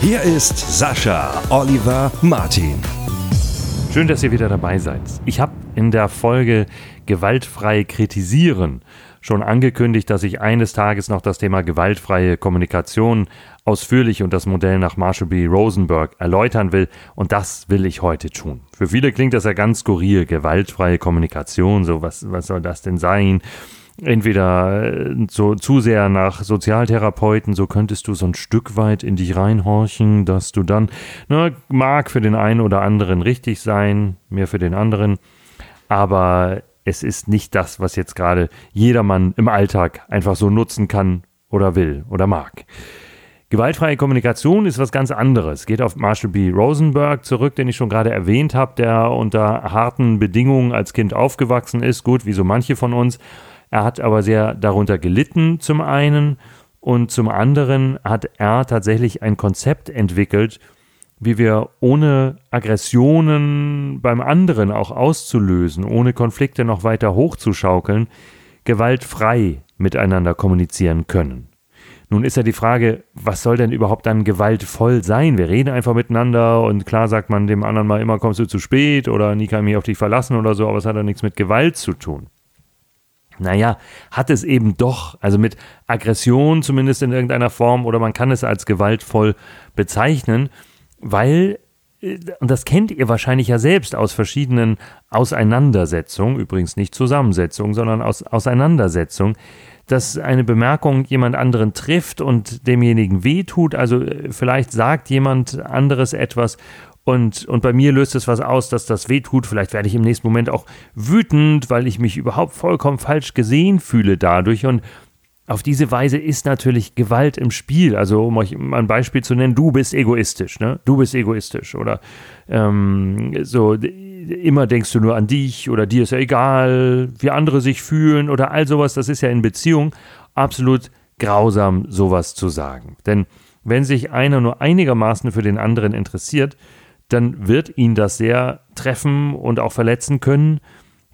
Hier ist Sascha Oliver Martin. Schön, dass ihr wieder dabei seid. Ich habe in der Folge Gewaltfrei kritisieren schon angekündigt, dass ich eines Tages noch das Thema gewaltfreie Kommunikation ausführlich und das Modell nach Marshall B. Rosenberg erläutern will. Und das will ich heute tun. Für viele klingt das ja ganz skurril. Gewaltfreie Kommunikation, so was, was soll das denn sein? Entweder äh, so zu sehr nach Sozialtherapeuten, so könntest du so ein Stück weit in dich reinhorchen, dass du dann, ne, mag für den einen oder anderen richtig sein, mehr für den anderen, aber es ist nicht das, was jetzt gerade jedermann im Alltag einfach so nutzen kann oder will oder mag. Gewaltfreie Kommunikation ist was ganz anderes. Geht auf Marshall B. Rosenberg zurück, den ich schon gerade erwähnt habe, der unter harten Bedingungen als Kind aufgewachsen ist. Gut, wie so manche von uns. Er hat aber sehr darunter gelitten zum einen und zum anderen hat er tatsächlich ein Konzept entwickelt, wie wir ohne Aggressionen beim anderen auch auszulösen, ohne Konflikte noch weiter hochzuschaukeln, gewaltfrei miteinander kommunizieren können. Nun ist ja die Frage, was soll denn überhaupt dann gewaltvoll sein? Wir reden einfach miteinander und klar sagt man dem anderen mal immer, kommst du zu spät oder nie kann ich mich auf dich verlassen oder so, aber es hat ja nichts mit Gewalt zu tun. Naja, hat es eben doch, also mit Aggression zumindest in irgendeiner Form oder man kann es als gewaltvoll bezeichnen, weil, äh, und das kennt ihr wahrscheinlich ja selbst aus verschiedenen Auseinandersetzungen, übrigens nicht Zusammensetzungen, sondern aus Auseinandersetzungen, dass eine Bemerkung jemand anderen trifft und demjenigen wehtut, also äh, vielleicht sagt jemand anderes etwas und, und bei mir löst es was aus, dass das wehtut. Vielleicht werde ich im nächsten Moment auch wütend, weil ich mich überhaupt vollkommen falsch gesehen fühle dadurch. Und auf diese Weise ist natürlich Gewalt im Spiel. Also, um euch mal ein Beispiel zu nennen, du bist egoistisch, ne? Du bist egoistisch. Oder ähm, so, immer denkst du nur an dich oder dir ist ja egal, wie andere sich fühlen oder all sowas. Das ist ja in Beziehung absolut grausam, sowas zu sagen. Denn wenn sich einer nur einigermaßen für den anderen interessiert, dann wird ihn das sehr treffen und auch verletzen können,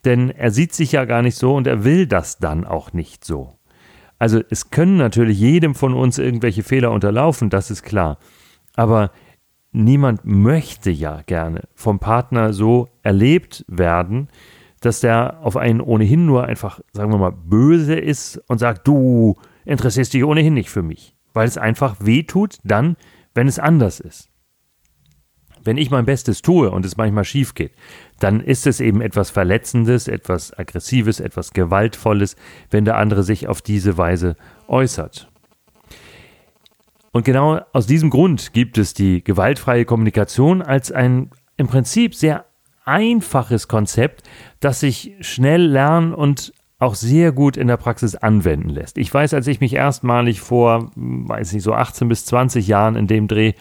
denn er sieht sich ja gar nicht so und er will das dann auch nicht so. Also es können natürlich jedem von uns irgendwelche Fehler unterlaufen, das ist klar. Aber niemand möchte ja gerne vom Partner so erlebt werden, dass der auf einen ohnehin nur einfach, sagen wir mal, böse ist und sagt, du interessierst dich ohnehin nicht für mich. Weil es einfach weh tut dann, wenn es anders ist. Wenn ich mein Bestes tue und es manchmal schief geht, dann ist es eben etwas Verletzendes, etwas Aggressives, etwas Gewaltvolles, wenn der andere sich auf diese Weise äußert. Und genau aus diesem Grund gibt es die gewaltfreie Kommunikation als ein im Prinzip sehr einfaches Konzept, das sich schnell lernen und auch sehr gut in der Praxis anwenden lässt. Ich weiß, als ich mich erstmalig vor, weiß nicht, so 18 bis 20 Jahren in dem Dreh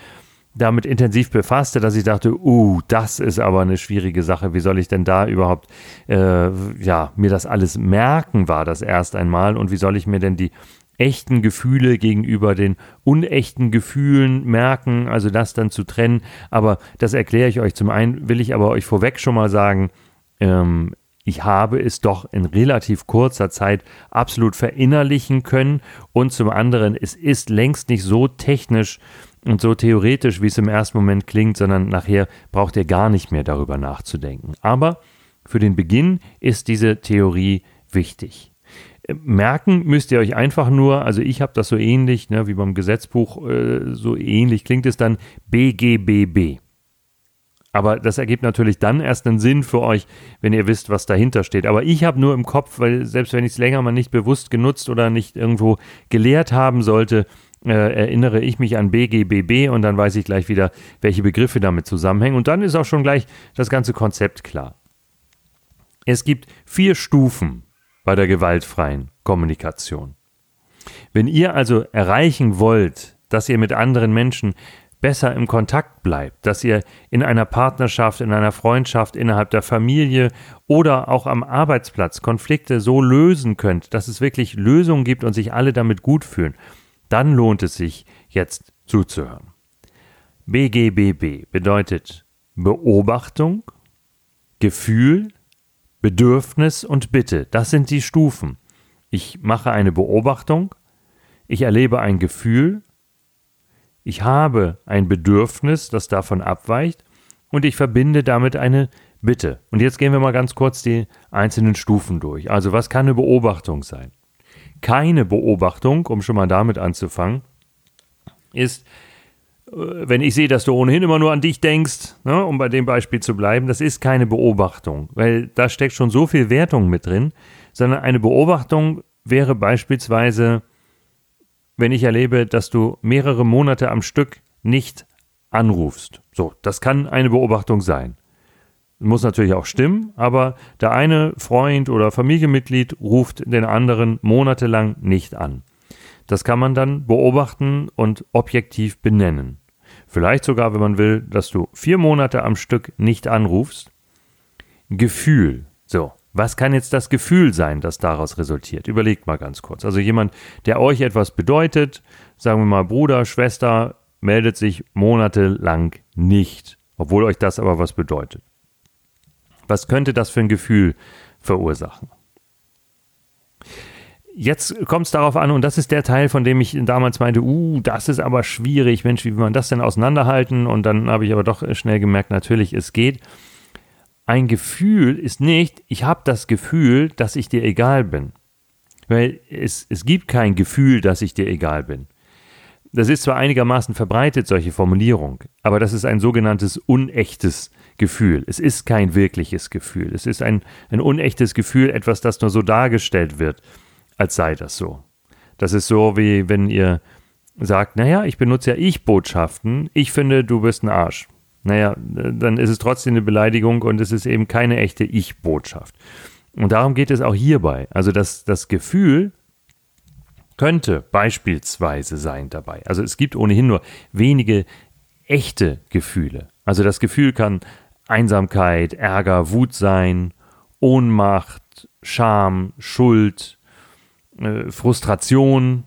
damit intensiv befasste, dass ich dachte, uh, das ist aber eine schwierige Sache. Wie soll ich denn da überhaupt, äh, ja, mir das alles merken, war das erst einmal. Und wie soll ich mir denn die echten Gefühle gegenüber den unechten Gefühlen merken, also das dann zu trennen. Aber das erkläre ich euch. Zum einen will ich aber euch vorweg schon mal sagen, ähm, ich habe es doch in relativ kurzer Zeit absolut verinnerlichen können. Und zum anderen, es ist längst nicht so technisch, und so theoretisch, wie es im ersten Moment klingt, sondern nachher braucht ihr gar nicht mehr darüber nachzudenken. Aber für den Beginn ist diese Theorie wichtig. Äh, merken müsst ihr euch einfach nur, also ich habe das so ähnlich, ne, wie beim Gesetzbuch, äh, so ähnlich klingt es dann BGBB. Aber das ergibt natürlich dann erst einen Sinn für euch, wenn ihr wisst, was dahinter steht. Aber ich habe nur im Kopf, weil selbst wenn ich es länger mal nicht bewusst genutzt oder nicht irgendwo gelehrt haben sollte, äh, erinnere ich mich an BGBB und dann weiß ich gleich wieder, welche Begriffe damit zusammenhängen. Und dann ist auch schon gleich das ganze Konzept klar. Es gibt vier Stufen bei der gewaltfreien Kommunikation. Wenn ihr also erreichen wollt, dass ihr mit anderen Menschen besser im Kontakt bleibt, dass ihr in einer Partnerschaft, in einer Freundschaft, innerhalb der Familie oder auch am Arbeitsplatz Konflikte so lösen könnt, dass es wirklich Lösungen gibt und sich alle damit gut fühlen, dann lohnt es sich jetzt zuzuhören. BGBB bedeutet Beobachtung, Gefühl, Bedürfnis und Bitte. Das sind die Stufen. Ich mache eine Beobachtung, ich erlebe ein Gefühl, ich habe ein Bedürfnis, das davon abweicht, und ich verbinde damit eine Bitte. Und jetzt gehen wir mal ganz kurz die einzelnen Stufen durch. Also was kann eine Beobachtung sein? Keine Beobachtung, um schon mal damit anzufangen, ist, äh, wenn ich sehe, dass du ohnehin immer nur an dich denkst, ne, um bei dem Beispiel zu bleiben, das ist keine Beobachtung, weil da steckt schon so viel Wertung mit drin, sondern eine Beobachtung wäre beispielsweise, wenn ich erlebe, dass du mehrere Monate am Stück nicht anrufst. So, das kann eine Beobachtung sein. Muss natürlich auch stimmen, aber der eine Freund oder Familienmitglied ruft den anderen monatelang nicht an. Das kann man dann beobachten und objektiv benennen. Vielleicht sogar, wenn man will, dass du vier Monate am Stück nicht anrufst. Gefühl. So, was kann jetzt das Gefühl sein, das daraus resultiert? Überlegt mal ganz kurz. Also jemand, der euch etwas bedeutet, sagen wir mal Bruder, Schwester, meldet sich monatelang nicht, obwohl euch das aber was bedeutet. Was könnte das für ein Gefühl verursachen? Jetzt kommt es darauf an, und das ist der Teil, von dem ich damals meinte, uh, das ist aber schwierig, Mensch, wie will man das denn auseinanderhalten? Und dann habe ich aber doch schnell gemerkt, natürlich, es geht ein Gefühl ist nicht, ich habe das Gefühl, dass ich dir egal bin. Weil es, es gibt kein Gefühl, dass ich dir egal bin. Das ist zwar einigermaßen verbreitet, solche Formulierung, aber das ist ein sogenanntes unechtes Gefühl. Es ist kein wirkliches Gefühl. Es ist ein, ein unechtes Gefühl, etwas, das nur so dargestellt wird, als sei das so. Das ist so, wie wenn ihr sagt, naja, ich benutze ja Ich-Botschaften, ich finde, du bist ein Arsch naja, dann ist es trotzdem eine Beleidigung und es ist eben keine echte Ich-Botschaft. Und darum geht es auch hierbei. Also das, das Gefühl könnte beispielsweise sein dabei. Also es gibt ohnehin nur wenige echte Gefühle. Also das Gefühl kann Einsamkeit, Ärger, Wut sein, Ohnmacht, Scham, Schuld, äh, Frustration,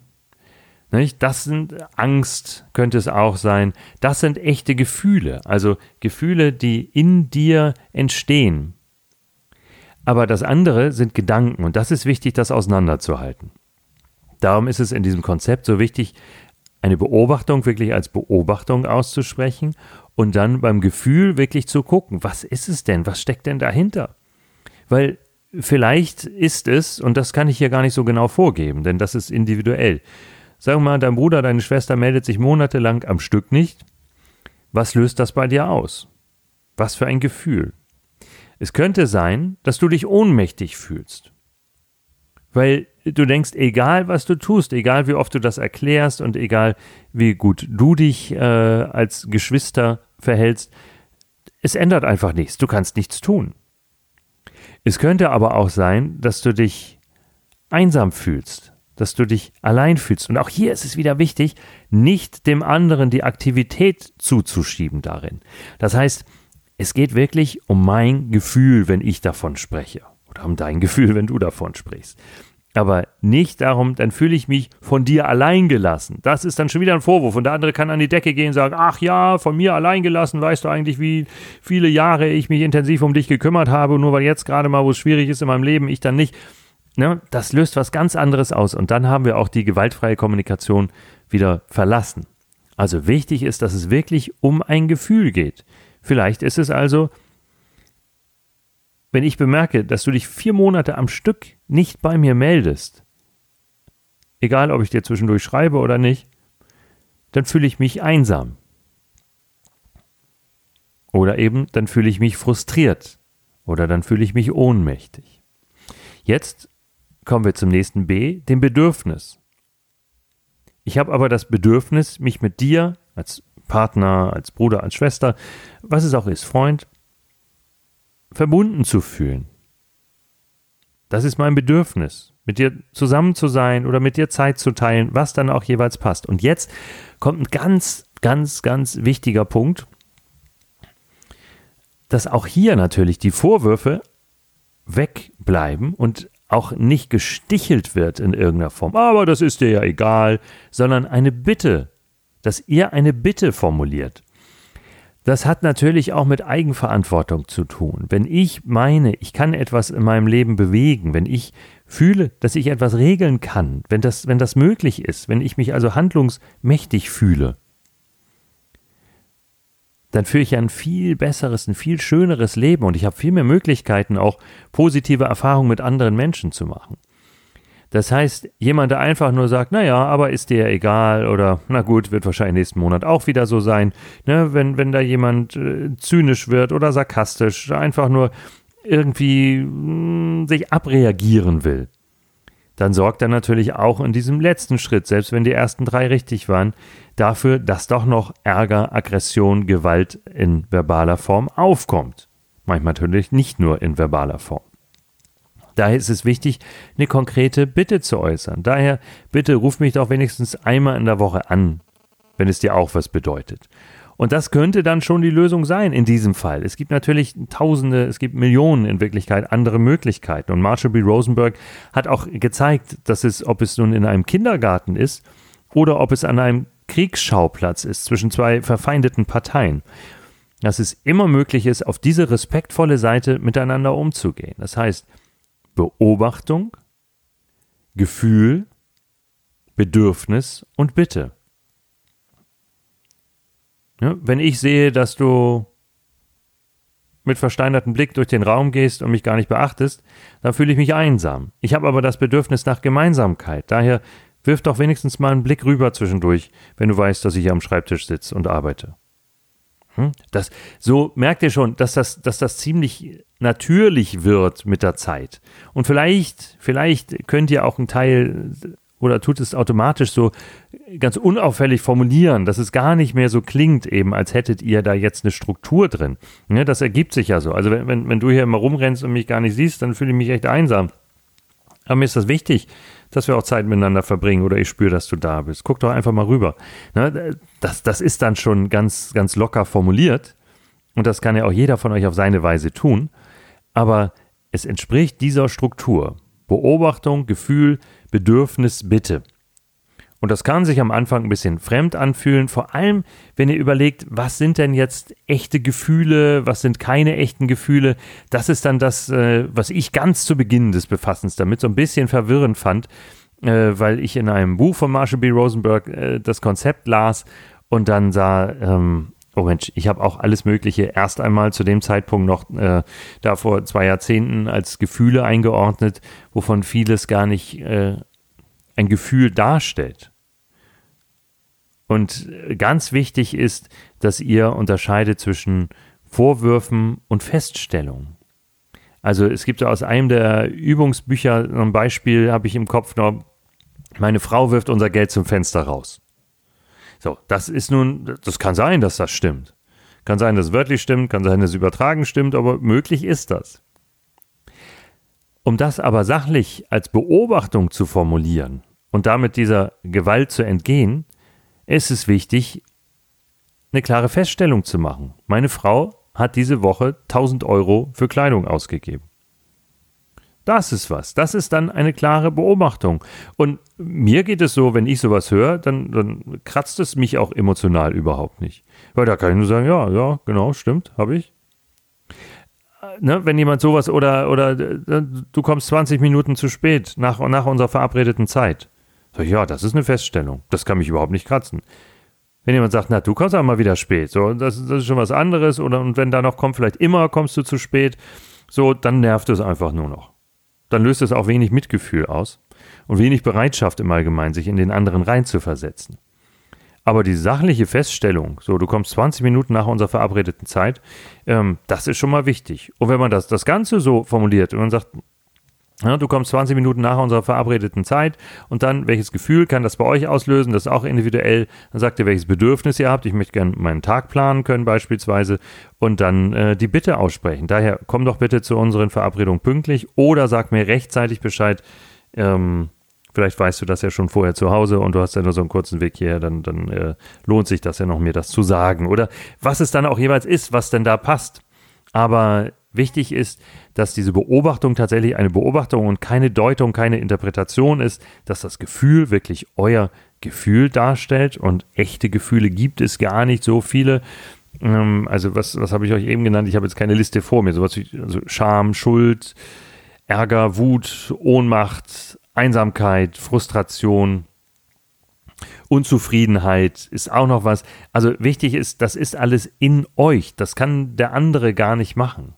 nicht? Das sind Angst, könnte es auch sein. Das sind echte Gefühle, also Gefühle, die in dir entstehen. Aber das andere sind Gedanken und das ist wichtig, das auseinanderzuhalten. Darum ist es in diesem Konzept so wichtig, eine Beobachtung wirklich als Beobachtung auszusprechen und dann beim Gefühl wirklich zu gucken, was ist es denn, was steckt denn dahinter? Weil vielleicht ist es, und das kann ich hier gar nicht so genau vorgeben, denn das ist individuell, wir mal, dein Bruder, deine Schwester meldet sich monatelang am Stück nicht. Was löst das bei dir aus? Was für ein Gefühl? Es könnte sein, dass du dich ohnmächtig fühlst. Weil du denkst, egal was du tust, egal wie oft du das erklärst und egal wie gut du dich äh, als Geschwister verhältst, es ändert einfach nichts. Du kannst nichts tun. Es könnte aber auch sein, dass du dich einsam fühlst, dass du dich allein fühlst. Und auch hier ist es wieder wichtig, nicht dem anderen die Aktivität zuzuschieben darin. Das heißt, es geht wirklich um mein Gefühl, wenn ich davon spreche. Oder um dein Gefühl, wenn du davon sprichst. Aber nicht darum, dann fühle ich mich von dir allein gelassen. Das ist dann schon wieder ein Vorwurf. Und der andere kann an die Decke gehen und sagen, ach ja, von mir allein gelassen, weißt du eigentlich, wie viele Jahre ich mich intensiv um dich gekümmert habe, nur weil jetzt gerade mal, wo es schwierig ist in meinem Leben, ich dann nicht. Ne, das löst was ganz anderes aus. Und dann haben wir auch die gewaltfreie Kommunikation wieder verlassen. Also wichtig ist, dass es wirklich um ein Gefühl geht. Vielleicht ist es also, wenn ich bemerke, dass du dich vier Monate am Stück nicht bei mir meldest, egal ob ich dir zwischendurch schreibe oder nicht, dann fühle ich mich einsam. Oder eben, dann fühle ich mich frustriert. Oder dann fühle ich mich ohnmächtig. Jetzt kommen wir zum nächsten B, dem Bedürfnis. Ich habe aber das Bedürfnis, mich mit dir als Partner, als Bruder, als Schwester, was es auch ist, Freund, verbunden zu fühlen. Das ist mein Bedürfnis, mit dir zusammen zu sein oder mit dir Zeit zu teilen, was dann auch jeweils passt. Und jetzt kommt ein ganz, ganz, ganz wichtiger Punkt, dass auch hier natürlich die Vorwürfe wegbleiben und auch nicht gestichelt wird in irgendeiner Form. Aber das ist dir ja egal, sondern eine Bitte, dass ihr eine Bitte formuliert. Das hat natürlich auch mit Eigenverantwortung zu tun. Wenn ich meine, ich kann etwas in meinem Leben bewegen, wenn ich fühle, dass ich etwas regeln kann, wenn das, wenn das möglich ist, wenn ich mich also handlungsmächtig fühle, dann führe ich ein viel besseres, ein viel schöneres Leben und ich habe viel mehr Möglichkeiten, auch positive Erfahrungen mit anderen Menschen zu machen. Das heißt, jemand, der einfach nur sagt, naja, aber ist dir egal oder na gut, wird wahrscheinlich nächsten Monat auch wieder so sein, ne, wenn, wenn da jemand äh, zynisch wird oder sarkastisch, einfach nur irgendwie mh, hm, sich abreagieren will, dann sorgt er natürlich auch in diesem letzten Schritt, selbst wenn die ersten drei richtig waren, dafür, dass doch noch Ärger, Aggression, Gewalt in verbaler Form aufkommt. Manchmal natürlich nicht nur in verbaler Form. Daher ist es wichtig, eine konkrete Bitte zu äußern. Daher bitte ruf mich doch wenigstens einmal in der Woche an, wenn es dir auch was bedeutet. Und das könnte dann schon die Lösung sein in diesem Fall. Es gibt natürlich Tausende, es gibt Millionen in Wirklichkeit andere Möglichkeiten. Und Marshall B. Rosenberg hat auch gezeigt, dass es, ob es nun in einem Kindergarten ist oder ob es an einem Kriegsschauplatz ist zwischen zwei verfeindeten Parteien, dass es immer möglich ist, auf diese respektvolle Seite miteinander umzugehen. Das heißt, Beobachtung, Gefühl, Bedürfnis und Bitte. Ja, wenn ich sehe, dass du mit versteinertem Blick durch den Raum gehst und mich gar nicht beachtest, dann fühle ich mich einsam. Ich habe aber das Bedürfnis nach Gemeinsamkeit. Daher wirf doch wenigstens mal einen Blick rüber zwischendurch, wenn du weißt, dass ich hier am Schreibtisch sitze und arbeite. Hm? Das, so merkt ihr schon, dass das, dass das ziemlich natürlich wird mit der Zeit. Und vielleicht, vielleicht könnt ihr auch einen Teil oder tut es automatisch so ganz unauffällig formulieren, dass es gar nicht mehr so klingt, eben als hättet ihr da jetzt eine Struktur drin. Ja, das ergibt sich ja so. Also wenn, wenn, wenn du hier immer rumrennst und mich gar nicht siehst, dann fühle ich mich echt einsam. Aber mir ist das wichtig, dass wir auch Zeit miteinander verbringen oder ich spüre, dass du da bist. Guck doch einfach mal rüber. Ne, das, das ist dann schon ganz, ganz locker formuliert und das kann ja auch jeder von euch auf seine Weise tun. Aber es entspricht dieser Struktur. Beobachtung, Gefühl, Bedürfnis, Bitte. Und das kann sich am Anfang ein bisschen fremd anfühlen, vor allem wenn ihr überlegt, was sind denn jetzt echte Gefühle, was sind keine echten Gefühle. Das ist dann das, äh, was ich ganz zu Beginn des Befassens damit so ein bisschen verwirrend fand, äh, weil ich in einem Buch von Marshall B. Rosenberg äh, das Konzept las und dann sah, ähm, oh Mensch, ich habe auch alles Mögliche erst einmal zu dem Zeitpunkt noch äh, da vor zwei Jahrzehnten als Gefühle eingeordnet, wovon vieles gar nicht äh, ein Gefühl darstellt. Und ganz wichtig ist, dass ihr unterscheidet zwischen Vorwürfen und Feststellungen. Also es gibt aus einem der Übungsbücher ein Beispiel, habe ich im Kopf noch, meine Frau wirft unser Geld zum Fenster raus. So, das ist nun, das kann sein, dass das stimmt. Kann sein, dass es wörtlich stimmt, kann sein, dass es übertragen stimmt, aber möglich ist das. Um das aber sachlich als Beobachtung zu formulieren und damit dieser Gewalt zu entgehen, ist es wichtig, eine klare Feststellung zu machen. Meine Frau hat diese Woche 1000 Euro für Kleidung ausgegeben. Das ist was. Das ist dann eine klare Beobachtung. Und mir geht es so, wenn ich sowas höre, dann, dann kratzt es mich auch emotional überhaupt nicht. Weil da kann ich nur sagen, ja, ja, genau, stimmt, habe ich. Ne, wenn jemand sowas oder, oder äh, du kommst 20 Minuten zu spät nach, nach unserer verabredeten Zeit. Sag ich, ja, das ist eine Feststellung. Das kann mich überhaupt nicht kratzen. Wenn jemand sagt, na, du kommst auch mal wieder spät, so, das, das ist schon was anderes, oder und wenn da noch kommt, vielleicht immer kommst du zu spät, so, dann nervt es einfach nur noch. Dann löst es auch wenig Mitgefühl aus und wenig Bereitschaft im Allgemeinen, sich in den anderen reinzuversetzen. Aber die sachliche Feststellung, so du kommst 20 Minuten nach unserer verabredeten Zeit, ähm, das ist schon mal wichtig. Und wenn man das, das Ganze so formuliert und man sagt, Ja, du kommst 20 Minuten nach unserer verabredeten Zeit und dann, welches Gefühl kann das bei euch auslösen? Das ist auch individuell. Dann sagt ihr, welches Bedürfnis ihr habt. Ich möchte gerne meinen Tag planen können beispielsweise und dann äh, die Bitte aussprechen. Daher komm doch bitte zu unseren Verabredungen pünktlich oder sag mir rechtzeitig Bescheid. Ähm, vielleicht weißt du das ja schon vorher zu Hause und du hast ja nur so einen kurzen Weg hierher, dann, dann äh, lohnt sich das ja noch, mir das zu sagen. Oder was es dann auch jeweils ist, was denn da passt. Aber Wichtig ist, dass diese Beobachtung tatsächlich eine Beobachtung und keine Deutung, keine Interpretation ist, dass das Gefühl wirklich euer Gefühl darstellt und echte Gefühle gibt es gar nicht so viele. Ähm, also was, was habe ich euch eben genannt? Ich habe jetzt keine Liste vor mir. Sowas wie also Scham, Schuld, Ärger, Wut, Ohnmacht, Einsamkeit, Frustration, Unzufriedenheit ist auch noch was. Also wichtig ist, das ist alles in euch. Das kann der andere gar nicht machen.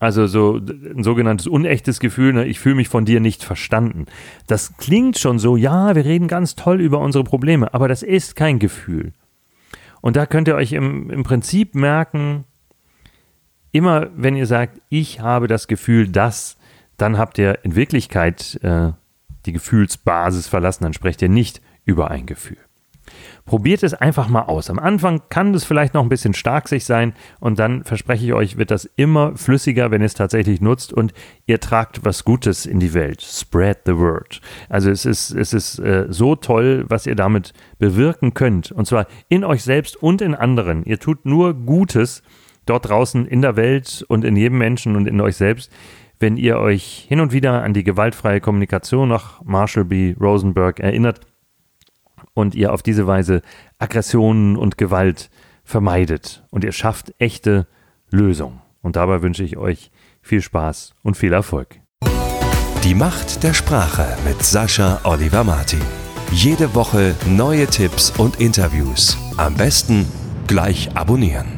Also so ein sogenanntes unechtes Gefühl, ne? ich fühle mich von dir nicht verstanden. Das klingt schon so, ja, wir reden ganz toll über unsere Probleme, aber das ist kein Gefühl. Und da könnt ihr euch im, im Prinzip merken, immer wenn ihr sagt, ich habe das Gefühl, dass, dann habt ihr in Wirklichkeit äh, die Gefühlsbasis verlassen, dann sprecht ihr nicht über ein Gefühl. Probiert es einfach mal aus. Am Anfang kann das vielleicht noch ein bisschen stark sich sein und dann verspreche ich euch, wird das immer flüssiger, wenn ihr es tatsächlich nutzt und ihr tragt was Gutes in die Welt. Spread the word. Also es ist, es ist äh, so toll, was ihr damit bewirken könnt. Und zwar in euch selbst und in anderen. Ihr tut nur Gutes dort draußen in der Welt und in jedem Menschen und in euch selbst wenn ihr euch hin und wieder an die gewaltfreie Kommunikation nach Marshall B. Rosenberg erinnert und ihr auf diese Weise Aggressionen und Gewalt vermeidet und ihr schafft echte Lösungen. Und dabei wünsche ich euch viel Spaß und viel Erfolg. Die Macht der Sprache mit Sascha Oliver Martin. Jede Woche neue Tipps und Interviews. Am besten gleich abonnieren.